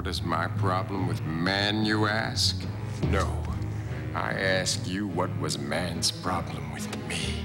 What is my problem with man, you ask? No. I ask you, what was man's problem with me?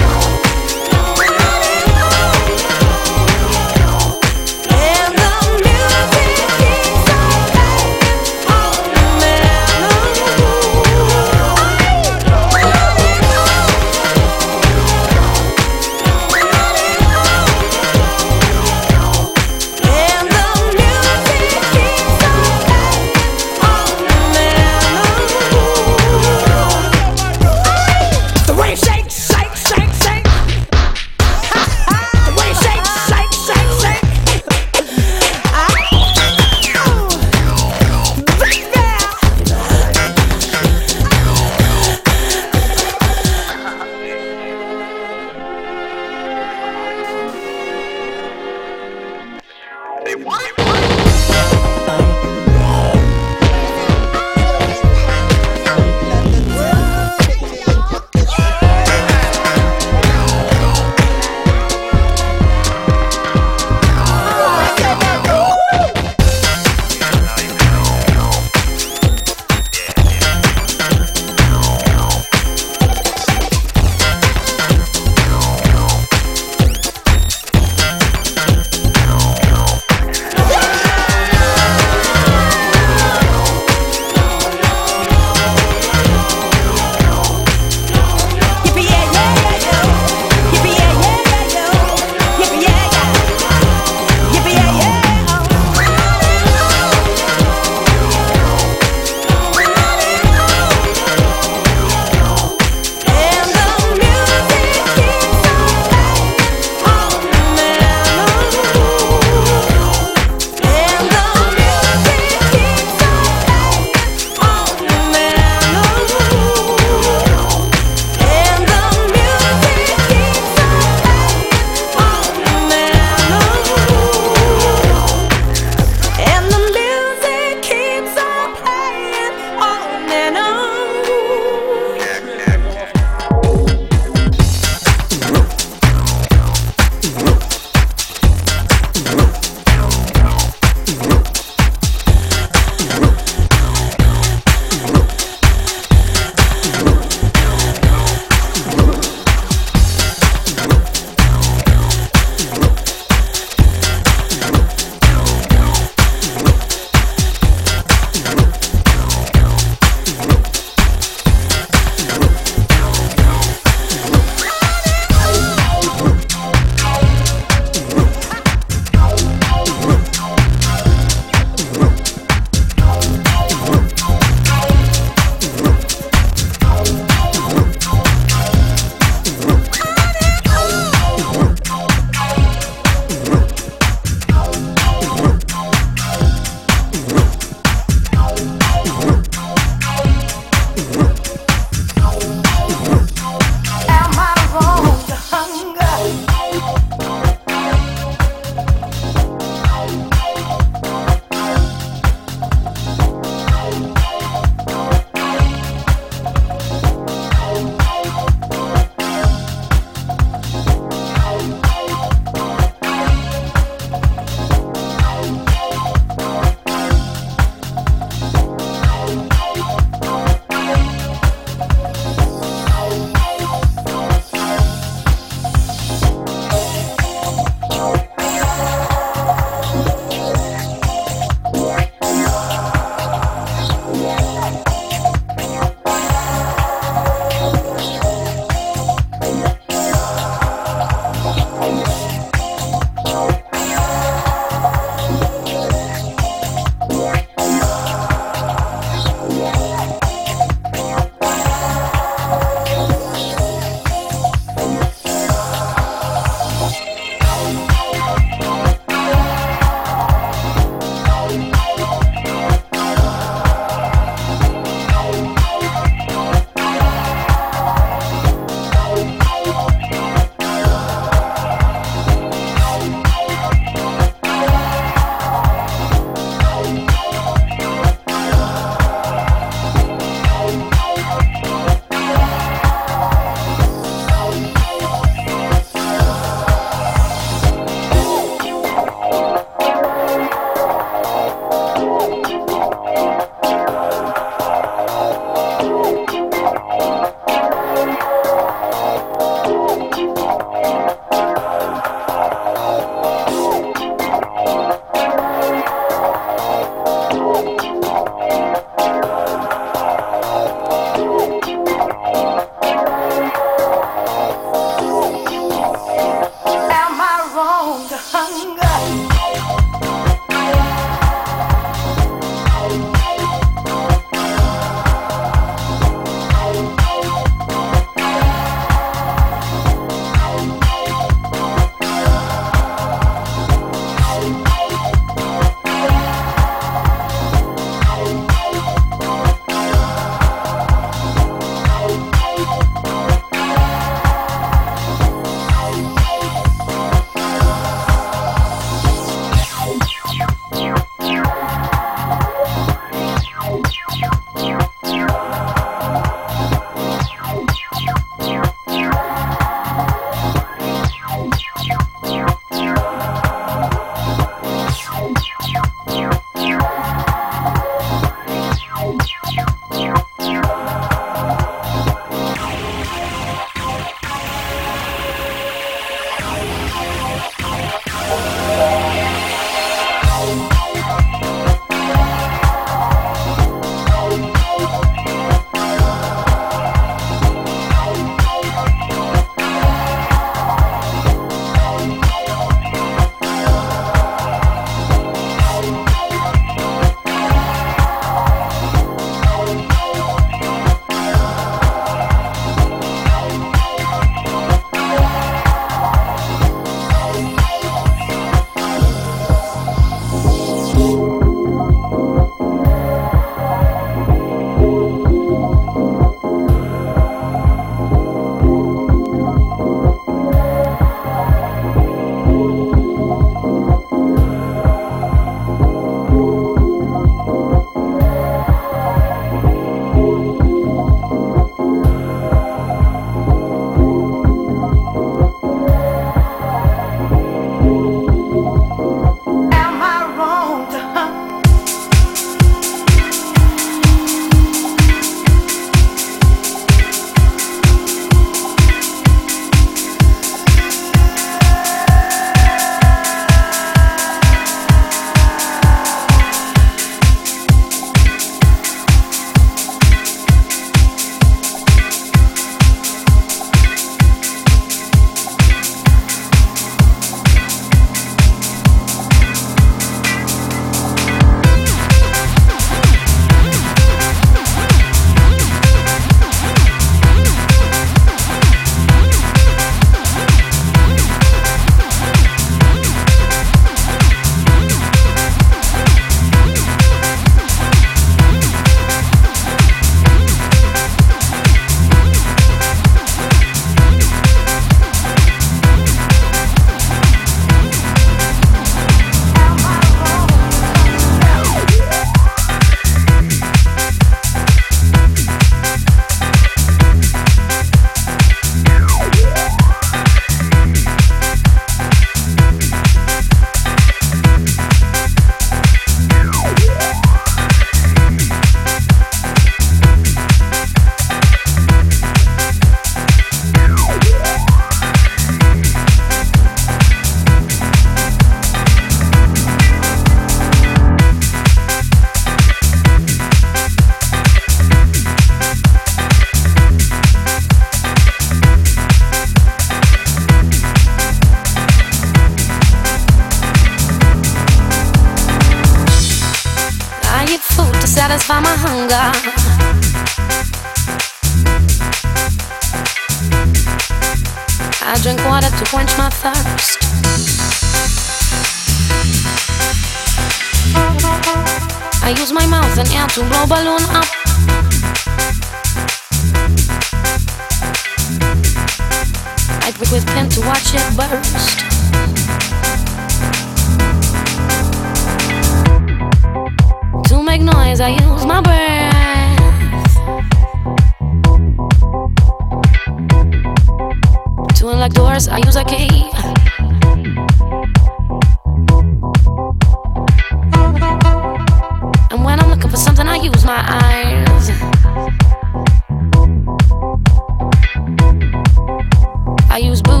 Use booze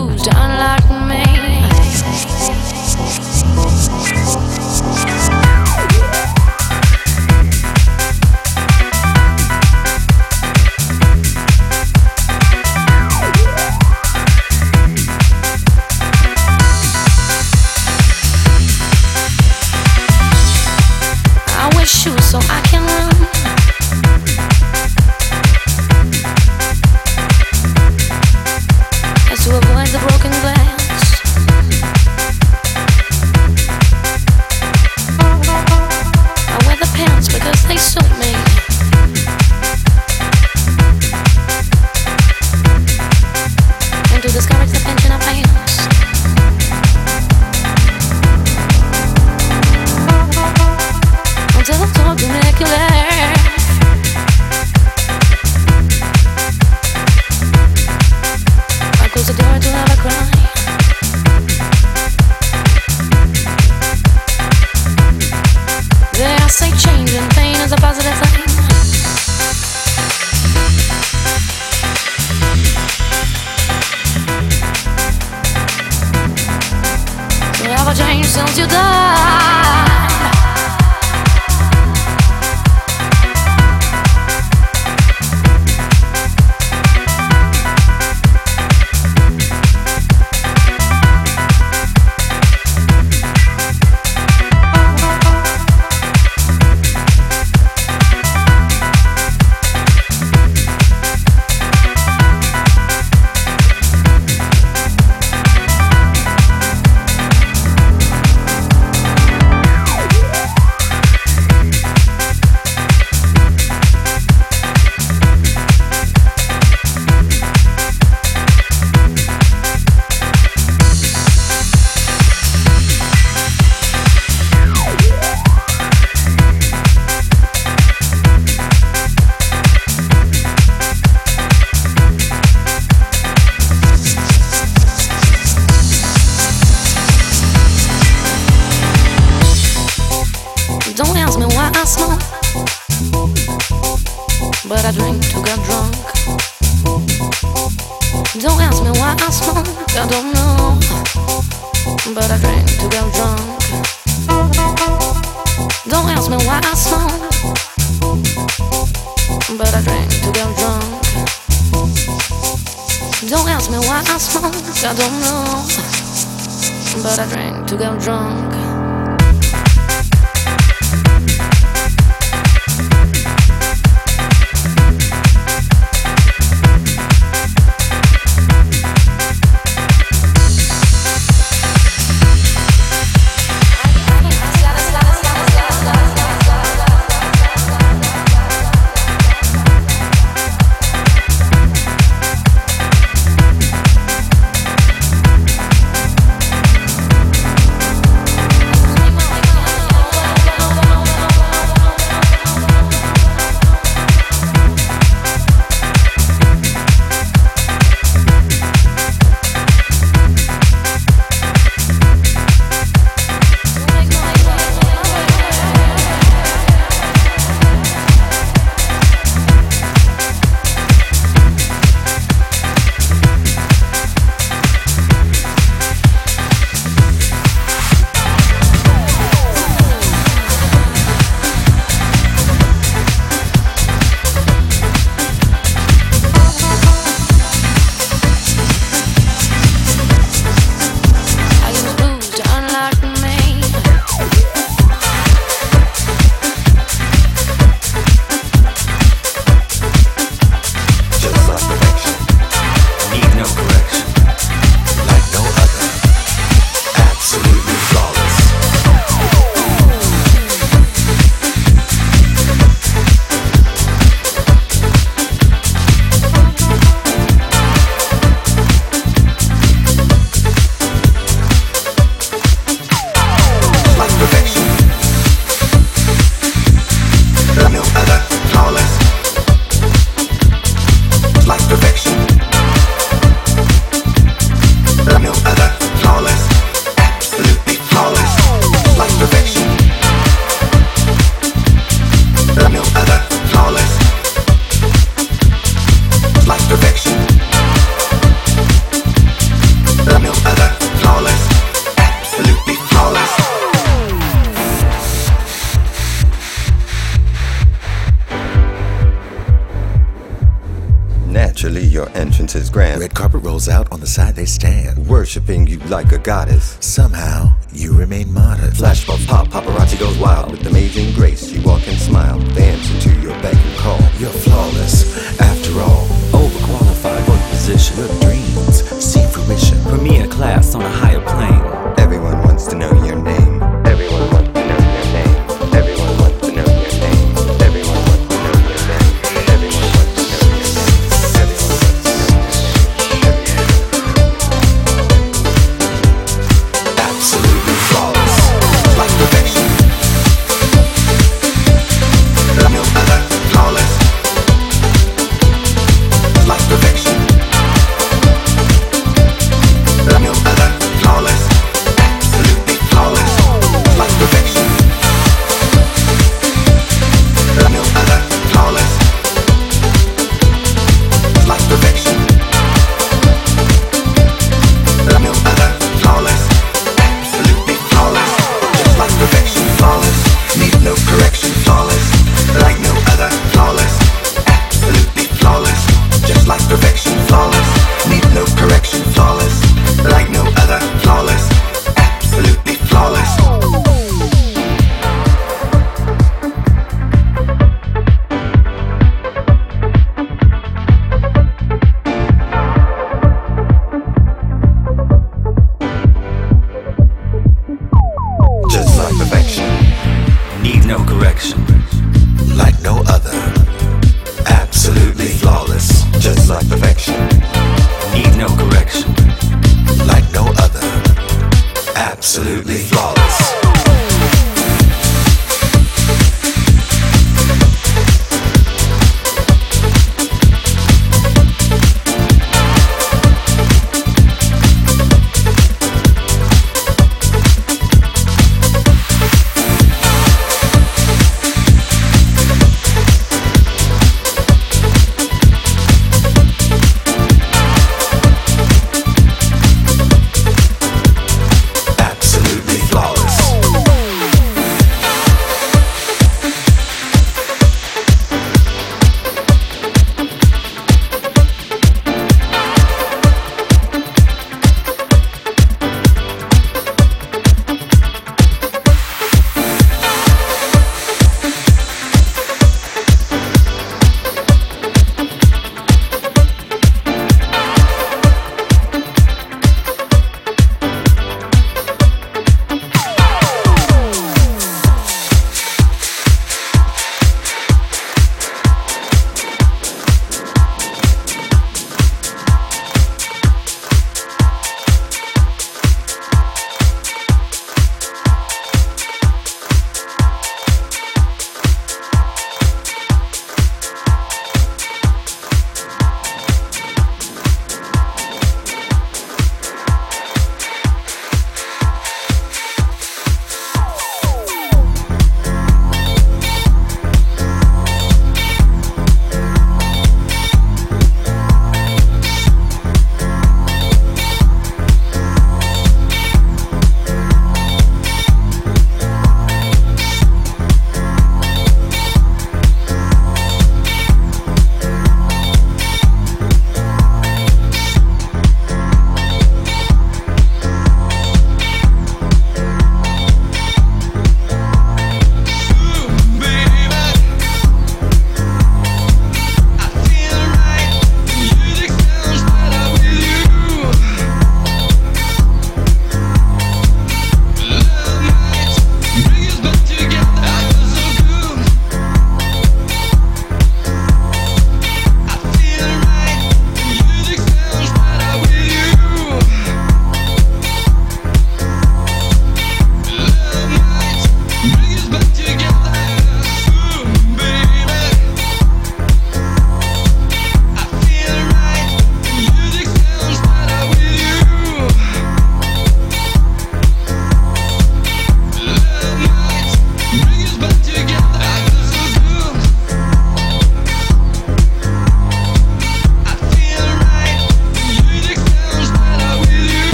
Worshipping you like a goddess.